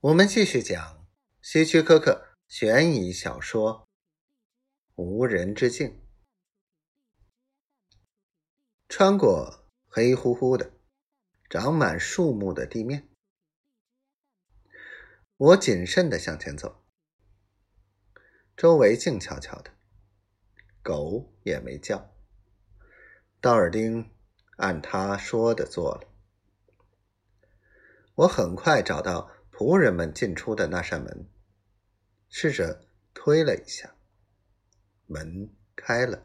我们继续讲希区柯克悬疑小说《无人之境》。穿过黑乎乎的、长满树木的地面，我谨慎的向前走，周围静悄悄的，狗也没叫。道尔丁按他说的做了，我很快找到。仆人们进出的那扇门，试着推了一下，门开了。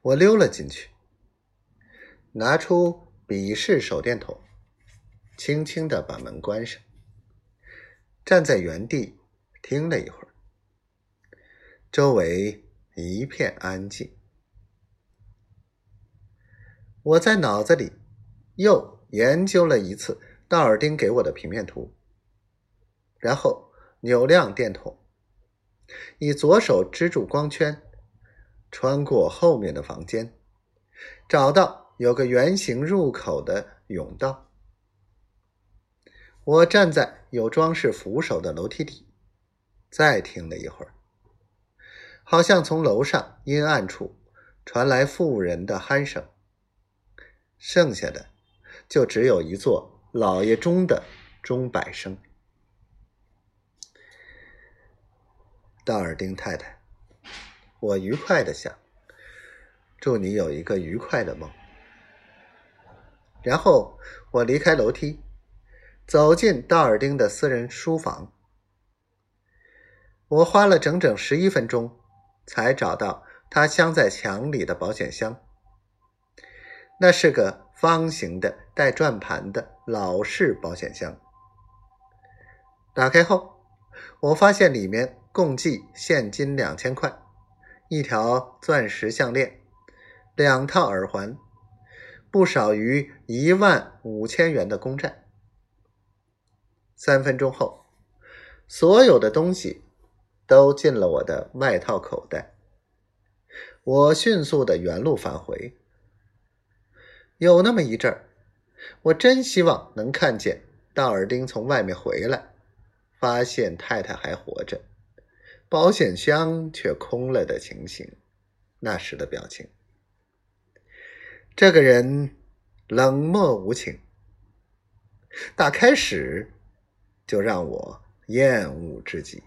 我溜了进去，拿出笔式手电筒，轻轻的把门关上，站在原地听了一会儿，周围一片安静。我在脑子里又研究了一次。道尔丁给我的平面图，然后扭亮电筒，以左手支住光圈，穿过后面的房间，找到有个圆形入口的甬道。我站在有装饰扶手的楼梯底，再听了一会儿，好像从楼上阴暗处传来妇人的鼾声。剩下的就只有一座。老爷钟的钟摆声。道尔丁太太，我愉快的想，祝你有一个愉快的梦。然后我离开楼梯，走进道尔丁的私人书房。我花了整整十一分钟，才找到他镶在墙里的保险箱。那是个。方形的带转盘的老式保险箱，打开后，我发现里面共计现金两千块，一条钻石项链，两套耳环，不少于一万五千元的公债。三分钟后，所有的东西都进了我的外套口袋。我迅速的原路返回。有那么一阵儿，我真希望能看见道尔丁从外面回来，发现太太还活着，保险箱却空了的情形。那时的表情，这个人冷漠无情，打开始就让我厌恶至极。